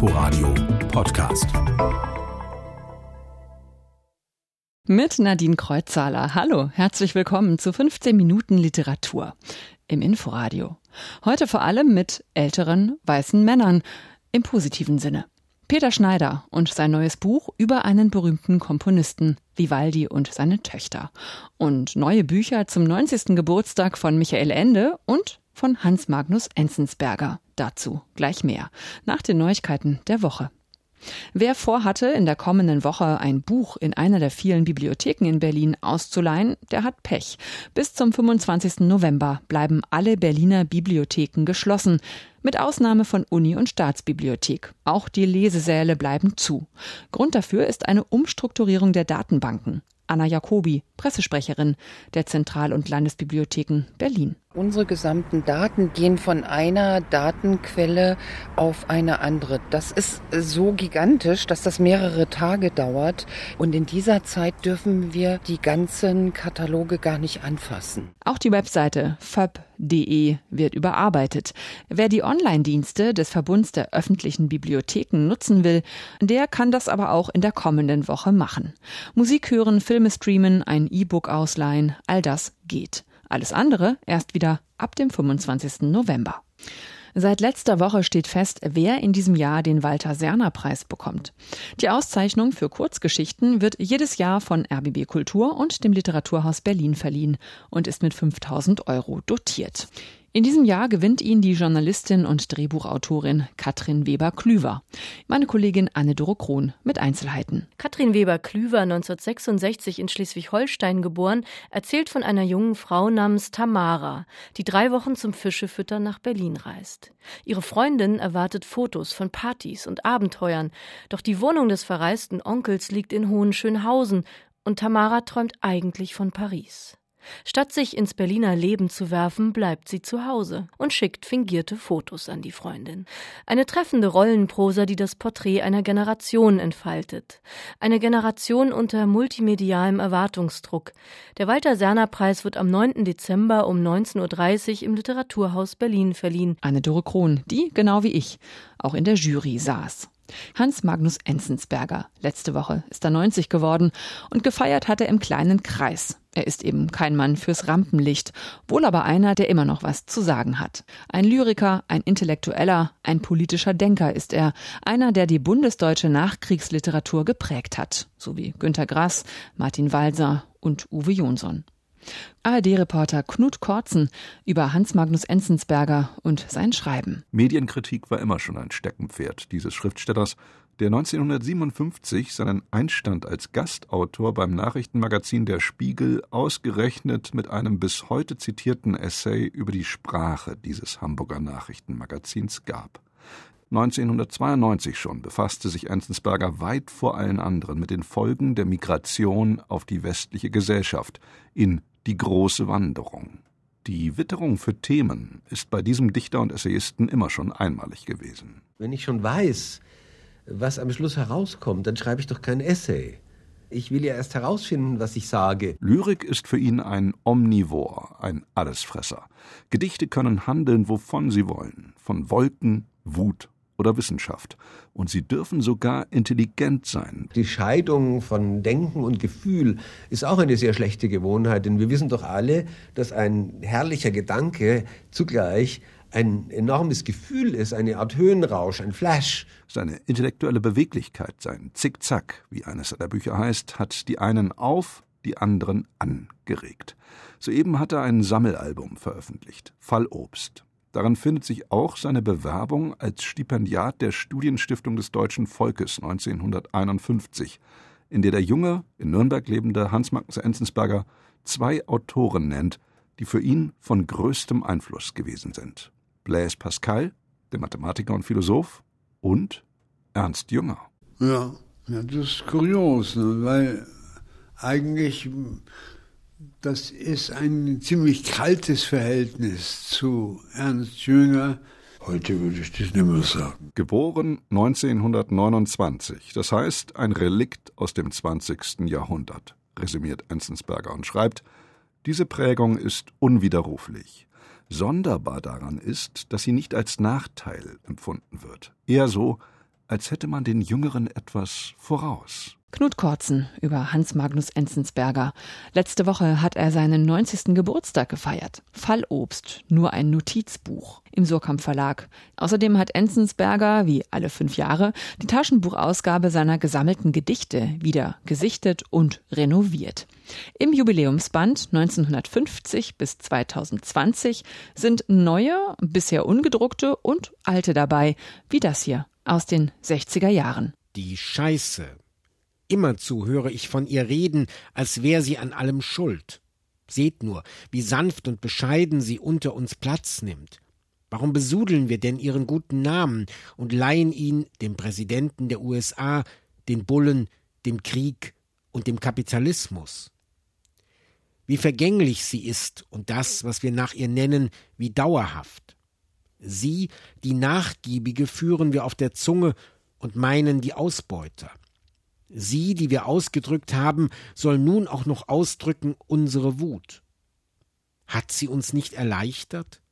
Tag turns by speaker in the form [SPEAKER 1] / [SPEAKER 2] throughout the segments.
[SPEAKER 1] Inforadio Podcast.
[SPEAKER 2] Mit Nadine Kreuzzahler. Hallo, herzlich willkommen zu 15 Minuten Literatur im Inforadio. Heute vor allem mit älteren weißen Männern im positiven Sinne. Peter Schneider und sein neues Buch über einen berühmten Komponisten, Vivaldi und seine Töchter. Und neue Bücher zum 90. Geburtstag von Michael Ende und von Hans Magnus Enzensberger. Dazu gleich mehr. Nach den Neuigkeiten der Woche. Wer vorhatte, in der kommenden Woche ein Buch in einer der vielen Bibliotheken in Berlin auszuleihen, der hat Pech. Bis zum 25. November bleiben alle Berliner Bibliotheken geschlossen, mit Ausnahme von Uni- und Staatsbibliothek. Auch die Lesesäle bleiben zu. Grund dafür ist eine Umstrukturierung der Datenbanken. Anna Jacobi, Pressesprecherin der Zentral- und Landesbibliotheken Berlin.
[SPEAKER 3] Unsere gesamten Daten gehen von einer Datenquelle auf eine andere. Das ist so gigantisch, dass das mehrere Tage dauert. Und in dieser Zeit dürfen wir die ganzen Kataloge gar nicht anfassen.
[SPEAKER 2] Auch die Webseite fab.de wird überarbeitet. Wer die Online-Dienste des Verbunds der öffentlichen Bibliotheken nutzen will, der kann das aber auch in der kommenden Woche machen. Musik hören, Filme streamen, ein E-Book ausleihen, all das geht. Alles andere erst wieder ab dem 25. November. Seit letzter Woche steht fest, wer in diesem Jahr den Walter Serner Preis bekommt. Die Auszeichnung für Kurzgeschichten wird jedes Jahr von RBB Kultur und dem Literaturhaus Berlin verliehen und ist mit 5000 Euro dotiert. In diesem Jahr gewinnt ihn die Journalistin und Drehbuchautorin Katrin Weber-Klüver. Meine Kollegin Anne-Doro Krohn mit Einzelheiten.
[SPEAKER 4] Katrin Weber-Klüver, 1966 in Schleswig-Holstein geboren, erzählt von einer jungen Frau namens Tamara, die drei Wochen zum Fischefüttern nach Berlin reist. Ihre Freundin erwartet Fotos von Partys und Abenteuern, doch die Wohnung des verreisten Onkels liegt in Hohenschönhausen und Tamara träumt eigentlich von Paris. Statt sich ins Berliner Leben zu werfen, bleibt sie zu Hause und schickt fingierte Fotos an die Freundin. Eine treffende Rollenprosa, die das Porträt einer Generation entfaltet. Eine Generation unter multimedialem Erwartungsdruck. Der Walter Serner Preis wird am 9. Dezember um 19.30 Uhr im Literaturhaus Berlin verliehen.
[SPEAKER 2] Anne Dore Krohn, die, genau wie ich, auch in der Jury saß. Hans Magnus Enzensberger. Letzte Woche ist er 90 geworden und gefeiert hat er im kleinen Kreis. Er ist eben kein Mann fürs Rampenlicht, wohl aber einer, der immer noch was zu sagen hat. Ein Lyriker, ein Intellektueller, ein politischer Denker ist er, einer, der die bundesdeutsche Nachkriegsliteratur geprägt hat, so wie Günter Grass, Martin Walser und Uwe Jonsson. ARD-Reporter Knut Kortzen über Hans Magnus Enzensberger und sein Schreiben.
[SPEAKER 5] Medienkritik war immer schon ein Steckenpferd dieses Schriftstellers, der 1957 seinen Einstand als Gastautor beim Nachrichtenmagazin Der Spiegel ausgerechnet mit einem bis heute zitierten Essay über die Sprache dieses Hamburger Nachrichtenmagazins gab. 1992 schon befasste sich Enzensberger weit vor allen anderen mit den Folgen der Migration auf die westliche Gesellschaft in Die große Wanderung. Die Witterung für Themen ist bei diesem Dichter und Essayisten immer schon einmalig gewesen.
[SPEAKER 6] Wenn ich schon weiß, was am Schluss herauskommt, dann schreibe ich doch kein Essay. Ich will ja erst herausfinden, was ich sage.
[SPEAKER 5] Lyrik ist für ihn ein Omnivor, ein Allesfresser. Gedichte können handeln, wovon sie wollen. Von Wolken, Wut oder Wissenschaft. Und sie dürfen sogar intelligent sein.
[SPEAKER 6] Die Scheidung von Denken und Gefühl ist auch eine sehr schlechte Gewohnheit, denn wir wissen doch alle, dass ein herrlicher Gedanke zugleich ein enormes Gefühl ist, eine Art Höhenrausch, ein Flash.
[SPEAKER 5] Seine intellektuelle Beweglichkeit, sein Zickzack, wie eines seiner Bücher heißt, hat die einen auf, die anderen angeregt. Soeben hat er ein Sammelalbum veröffentlicht, Fallobst. Daran findet sich auch seine Bewerbung als Stipendiat der Studienstiftung des deutschen Volkes 1951, in der der junge, in Nürnberg lebende Hans Magnus Enzensberger zwei Autoren nennt, die für ihn von größtem Einfluss gewesen sind. Blaise Pascal, der Mathematiker und Philosoph, und Ernst Jünger.
[SPEAKER 7] Ja, ja das ist kurios, ne? weil eigentlich das ist ein ziemlich kaltes Verhältnis zu Ernst Jünger. Heute würde ich das nicht mehr sagen.
[SPEAKER 5] Geboren 1929, das heißt ein Relikt aus dem 20. Jahrhundert, resümiert Enzensberger und schreibt, diese Prägung ist unwiderruflich. Sonderbar daran ist, dass sie nicht als Nachteil empfunden wird, eher so als hätte man den Jüngeren etwas voraus.
[SPEAKER 2] Knut Kortzen über Hans Magnus Enzensberger. Letzte Woche hat er seinen 90. Geburtstag gefeiert. Fallobst, nur ein Notizbuch im Surkamp Verlag. Außerdem hat Enzensberger, wie alle fünf Jahre, die Taschenbuchausgabe seiner gesammelten Gedichte wieder gesichtet und renoviert. Im Jubiläumsband 1950 bis 2020 sind neue, bisher ungedruckte und alte dabei, wie das hier aus den 60er Jahren.
[SPEAKER 8] Die Scheiße Immerzu höre ich von ihr reden, als wär sie an allem schuld. Seht nur, wie sanft und bescheiden sie unter uns Platz nimmt. Warum besudeln wir denn ihren guten Namen und leihen ihn dem Präsidenten der USA, den Bullen, dem Krieg und dem Kapitalismus? Wie vergänglich sie ist und das, was wir nach ihr nennen, wie dauerhaft. Sie, die Nachgiebige, führen wir auf der Zunge und meinen die Ausbeuter. Sie, die wir ausgedrückt haben, soll nun auch noch ausdrücken unsere Wut. Hat sie uns nicht erleichtert?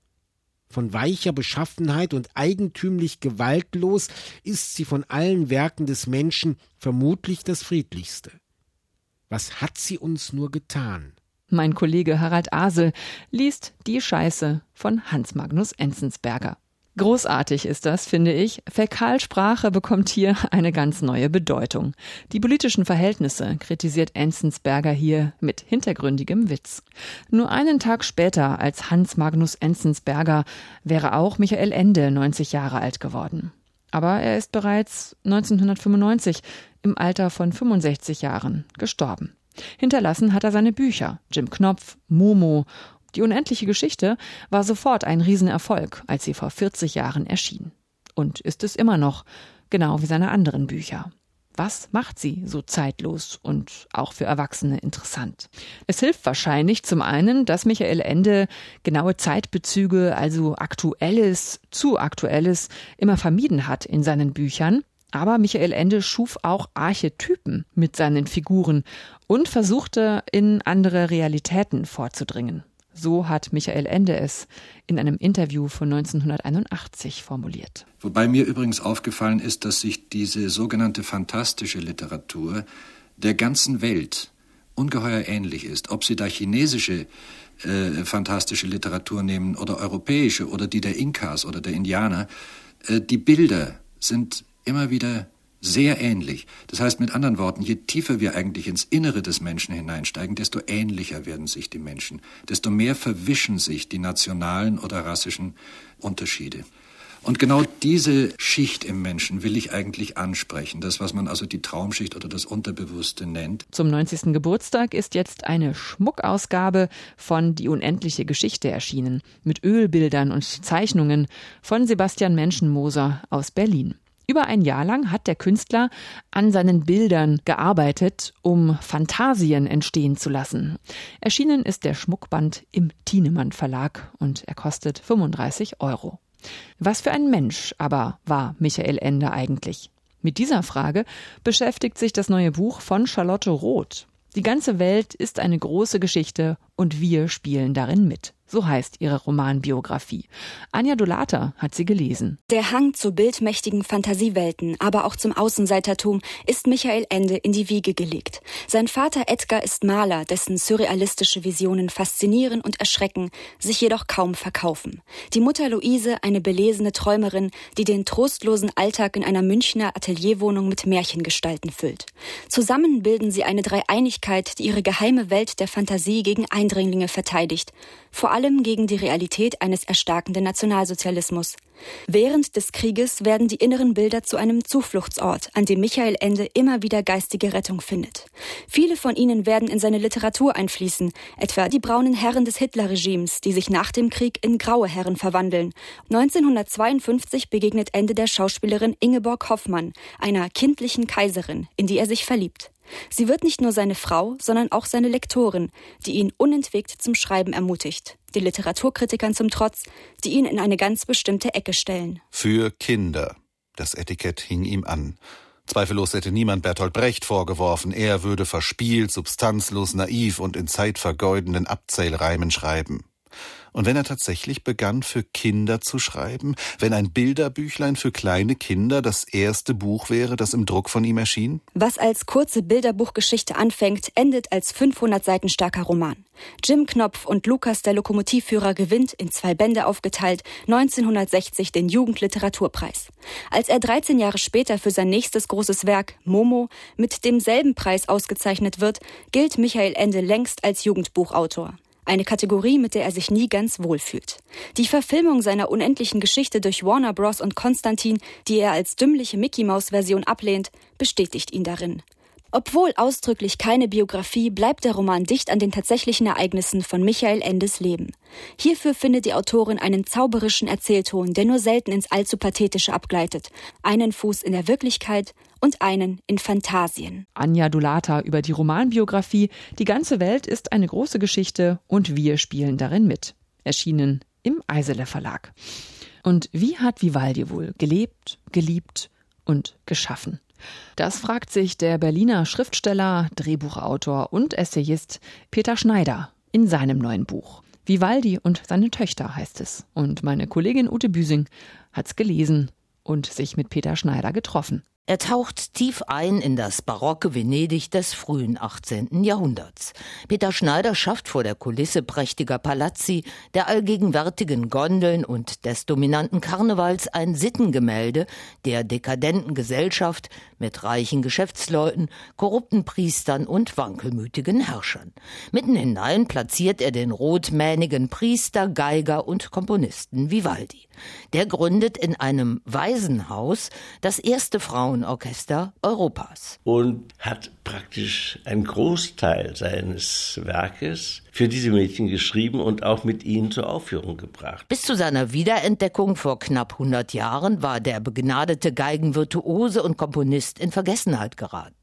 [SPEAKER 8] Von weicher Beschaffenheit und eigentümlich gewaltlos ist sie von allen Werken des Menschen vermutlich das friedlichste. Was hat sie uns nur getan?
[SPEAKER 2] Mein Kollege Harald Asel liest Die Scheiße von Hans Magnus Enzensberger. Großartig ist das, finde ich. Fäkalsprache bekommt hier eine ganz neue Bedeutung. Die politischen Verhältnisse kritisiert Enzensberger hier mit hintergründigem Witz. Nur einen Tag später als Hans Magnus Enzensberger wäre auch Michael Ende 90 Jahre alt geworden. Aber er ist bereits 1995 im Alter von 65 Jahren gestorben. Hinterlassen hat er seine Bücher Jim Knopf, Momo die unendliche Geschichte war sofort ein Riesenerfolg, als sie vor 40 Jahren erschien. Und ist es immer noch, genau wie seine anderen Bücher. Was macht sie so zeitlos und auch für Erwachsene interessant? Es hilft wahrscheinlich zum einen, dass Michael Ende genaue Zeitbezüge, also aktuelles, zu aktuelles, immer vermieden hat in seinen Büchern. Aber Michael Ende schuf auch Archetypen mit seinen Figuren und versuchte in andere Realitäten vorzudringen. So hat Michael Ende es in einem Interview von 1981 formuliert.
[SPEAKER 9] Wobei mir übrigens aufgefallen ist, dass sich diese sogenannte fantastische Literatur der ganzen Welt ungeheuer ähnlich ist. Ob Sie da chinesische äh, fantastische Literatur nehmen oder europäische oder die der Inkas oder der Indianer, äh, die Bilder sind immer wieder sehr ähnlich. Das heißt mit anderen Worten, je tiefer wir eigentlich ins Innere des Menschen hineinsteigen, desto ähnlicher werden sich die Menschen, desto mehr verwischen sich die nationalen oder rassischen Unterschiede. Und genau diese Schicht im Menschen will ich eigentlich ansprechen, das, was man also die Traumschicht oder das Unterbewusste nennt.
[SPEAKER 2] Zum 90. Geburtstag ist jetzt eine Schmuckausgabe von Die unendliche Geschichte erschienen, mit Ölbildern und Zeichnungen von Sebastian Menschenmoser aus Berlin. Über ein Jahr lang hat der Künstler an seinen Bildern gearbeitet, um Fantasien entstehen zu lassen. Erschienen ist der Schmuckband im Thienemann Verlag und er kostet 35 Euro. Was für ein Mensch aber war Michael Ende eigentlich? Mit dieser Frage beschäftigt sich das neue Buch von Charlotte Roth. Die ganze Welt ist eine große Geschichte und wir spielen darin mit. So heißt ihre Romanbiografie. Anja Dolata hat sie gelesen.
[SPEAKER 10] Der Hang zu bildmächtigen Fantasiewelten, aber auch zum Außenseitertum ist Michael Ende in die Wiege gelegt. Sein Vater Edgar ist Maler, dessen surrealistische Visionen faszinieren und erschrecken, sich jedoch kaum verkaufen. Die Mutter Luise eine belesene Träumerin, die den trostlosen Alltag in einer Münchner Atelierwohnung mit Märchengestalten füllt. Zusammen bilden sie eine Dreieinigkeit, die ihre geheime Welt der Fantasie gegen Eindringlinge verteidigt. Vor allem gegen die Realität eines erstarkenden Nationalsozialismus. Während des Krieges werden die inneren Bilder zu einem Zufluchtsort, an dem Michael Ende immer wieder geistige Rettung findet. Viele von ihnen werden in seine Literatur einfließen, etwa die braunen Herren des Hitlerregimes, die sich nach dem Krieg in graue Herren verwandeln. 1952 begegnet Ende der Schauspielerin Ingeborg Hoffmann, einer kindlichen Kaiserin, in die er sich verliebt. Sie wird nicht nur seine Frau, sondern auch seine Lektorin, die ihn unentwegt zum Schreiben ermutigt, die Literaturkritikern zum Trotz, die ihn in eine ganz bestimmte Ecke stellen.
[SPEAKER 11] Für Kinder. Das Etikett hing ihm an. Zweifellos hätte niemand Bertolt Brecht vorgeworfen, er würde verspielt, substanzlos, naiv und in zeitvergeudenden Abzählreimen schreiben. Und wenn er tatsächlich begann, für Kinder zu schreiben, wenn ein Bilderbüchlein für kleine Kinder das erste Buch wäre, das im Druck von ihm erschien?
[SPEAKER 10] Was als kurze Bilderbuchgeschichte anfängt, endet als 500 Seiten starker Roman. Jim Knopf und Lukas der Lokomotivführer gewinnt, in zwei Bände aufgeteilt, 1960 den Jugendliteraturpreis. Als er 13 Jahre später für sein nächstes großes Werk, Momo, mit demselben Preis ausgezeichnet wird, gilt Michael Ende längst als Jugendbuchautor. Eine Kategorie, mit der er sich nie ganz wohl fühlt. Die Verfilmung seiner unendlichen Geschichte durch Warner Bros. und Konstantin, die er als dümmliche Mickey-Maus-Version ablehnt, bestätigt ihn darin. Obwohl ausdrücklich keine Biografie, bleibt der Roman dicht an den tatsächlichen Ereignissen von Michael Endes Leben. Hierfür findet die Autorin einen zauberischen Erzählton, der nur selten ins allzu pathetische abgleitet. Einen Fuß in der Wirklichkeit und einen in Phantasien.
[SPEAKER 2] Anja Dulata über die Romanbiografie Die ganze Welt ist eine große Geschichte und wir spielen darin mit. Erschienen im Eisele Verlag. Und wie hat Vivaldi wohl gelebt, geliebt und geschaffen? Das fragt sich der Berliner Schriftsteller, Drehbuchautor und Essayist Peter Schneider in seinem neuen Buch. Vivaldi und seine Töchter heißt es. Und meine Kollegin Ute Büsing hat's gelesen und sich mit Peter Schneider getroffen.
[SPEAKER 12] Er taucht tief ein in das barocke Venedig des frühen 18. Jahrhunderts. Peter Schneider schafft vor der Kulisse prächtiger Palazzi, der allgegenwärtigen Gondeln und des dominanten Karnevals ein Sittengemälde der dekadenten Gesellschaft mit reichen Geschäftsleuten, korrupten Priestern und wankelmütigen Herrschern. Mitten hinein platziert er den rotmähnigen Priester, Geiger und Komponisten Vivaldi. Der gründet in einem Waisenhaus das erste Frauenorchester Europas.
[SPEAKER 13] Und hat praktisch einen Großteil seines Werkes für diese Mädchen geschrieben und auch mit ihnen zur Aufführung gebracht.
[SPEAKER 12] Bis zu seiner Wiederentdeckung vor knapp 100 Jahren war der begnadete Geigenvirtuose und Komponist in Vergessenheit geraten.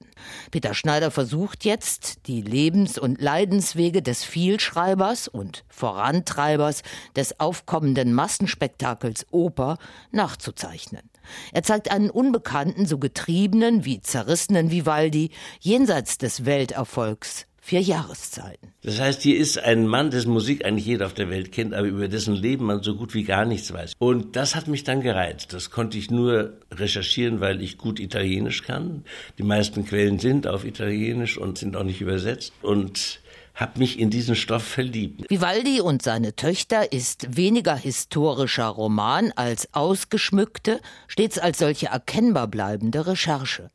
[SPEAKER 12] Peter Schneider versucht jetzt, die Lebens- und Leidenswege des Vielschreibers und Vorantreibers des aufkommenden Massenspektakels Oper nachzuzeichnen. Er zeigt einen unbekannten, so getriebenen wie zerrissenen Vivaldi jenseits des Welterfolgs vier Jahreszeiten.
[SPEAKER 13] Das heißt, hier ist ein Mann, dessen Musik eigentlich jeder auf der Welt kennt, aber über dessen Leben man so gut wie gar nichts weiß. Und das hat mich dann gereizt. Das konnte ich nur recherchieren, weil ich gut Italienisch kann. Die meisten Quellen sind auf Italienisch und sind auch nicht übersetzt. Und habe mich in diesen Stoff verliebt.
[SPEAKER 12] Vivaldi und seine Töchter ist weniger historischer Roman als ausgeschmückte, stets als solche erkennbar bleibende Recherche.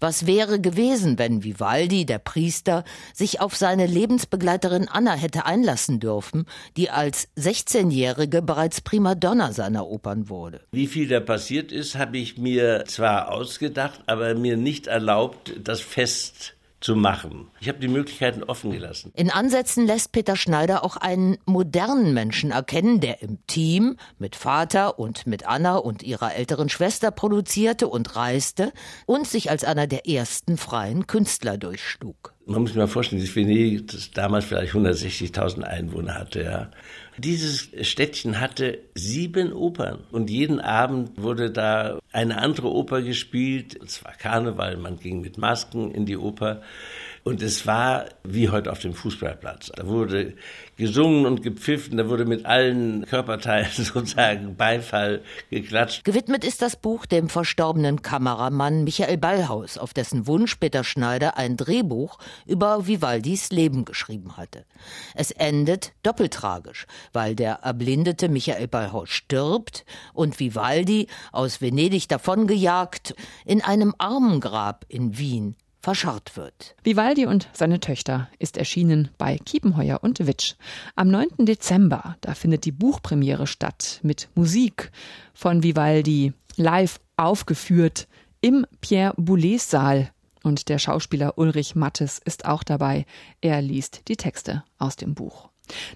[SPEAKER 12] Was wäre gewesen, wenn Vivaldi, der Priester, sich auf seine Lebensbegleiterin Anna hätte einlassen dürfen, die als 16-Jährige bereits Primadonna seiner Opern wurde?
[SPEAKER 13] Wie viel da passiert ist, habe ich mir zwar ausgedacht, aber mir nicht erlaubt, das fest zu machen. Ich habe die Möglichkeiten offen gelassen.
[SPEAKER 12] In Ansätzen lässt Peter Schneider auch einen modernen Menschen erkennen, der im Team mit Vater und mit Anna und ihrer älteren Schwester produzierte und reiste und sich als einer der ersten freien Künstler durchschlug.
[SPEAKER 13] Man muss sich mal vorstellen, Venedig, das damals vielleicht 160.000 Einwohner hatte, ja. Dieses Städtchen hatte sieben Opern und jeden Abend wurde da eine andere Oper gespielt. Es war Karneval, man ging mit Masken in die Oper. Und es war wie heute auf dem Fußballplatz. Da wurde gesungen und gepfiffen, da wurde mit allen Körperteilen sozusagen Beifall geklatscht.
[SPEAKER 12] Gewidmet ist das Buch dem verstorbenen Kameramann Michael Ballhaus, auf dessen Wunsch Peter Schneider ein Drehbuch über Vivaldis Leben geschrieben hatte. Es endet doppeltragisch, weil der erblindete Michael Ballhaus stirbt und Vivaldi aus Venedig davongejagt in einem Armengrab in Wien verscharrt wird.
[SPEAKER 2] Vivaldi und seine Töchter ist erschienen bei Kiepenheuer und Witsch. Am 9. Dezember, da findet die Buchpremiere statt mit Musik von Vivaldi live aufgeführt im Pierre Boulez Saal. Und der Schauspieler Ulrich Mattes ist auch dabei. Er liest die Texte aus dem Buch.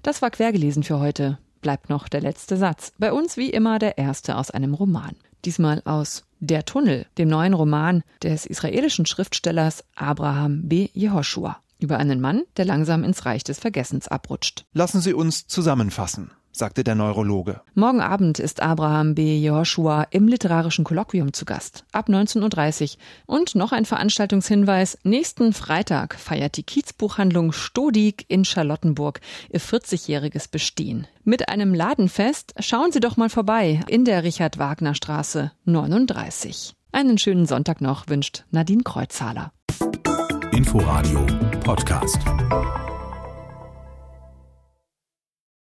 [SPEAKER 2] Das war quergelesen für heute. Bleibt noch der letzte Satz. Bei uns wie immer der erste aus einem Roman. Diesmal aus der Tunnel, dem neuen Roman des israelischen Schriftstellers Abraham B. Jehoshua über einen Mann, der langsam ins Reich des Vergessens abrutscht.
[SPEAKER 14] Lassen Sie uns zusammenfassen.
[SPEAKER 1] Sagte der Neurologe.
[SPEAKER 2] Morgen Abend ist Abraham B. Joshua im literarischen Kolloquium zu Gast. Ab 19.30 Uhr. Und noch ein Veranstaltungshinweis. Nächsten Freitag feiert die Kiezbuchhandlung Stodig in Charlottenburg ihr 40-jähriges Bestehen. Mit einem Ladenfest schauen Sie doch mal vorbei in der Richard-Wagner-Straße 39. Einen schönen Sonntag noch wünscht Nadine Kreuzhaler.
[SPEAKER 1] Inforadio Podcast.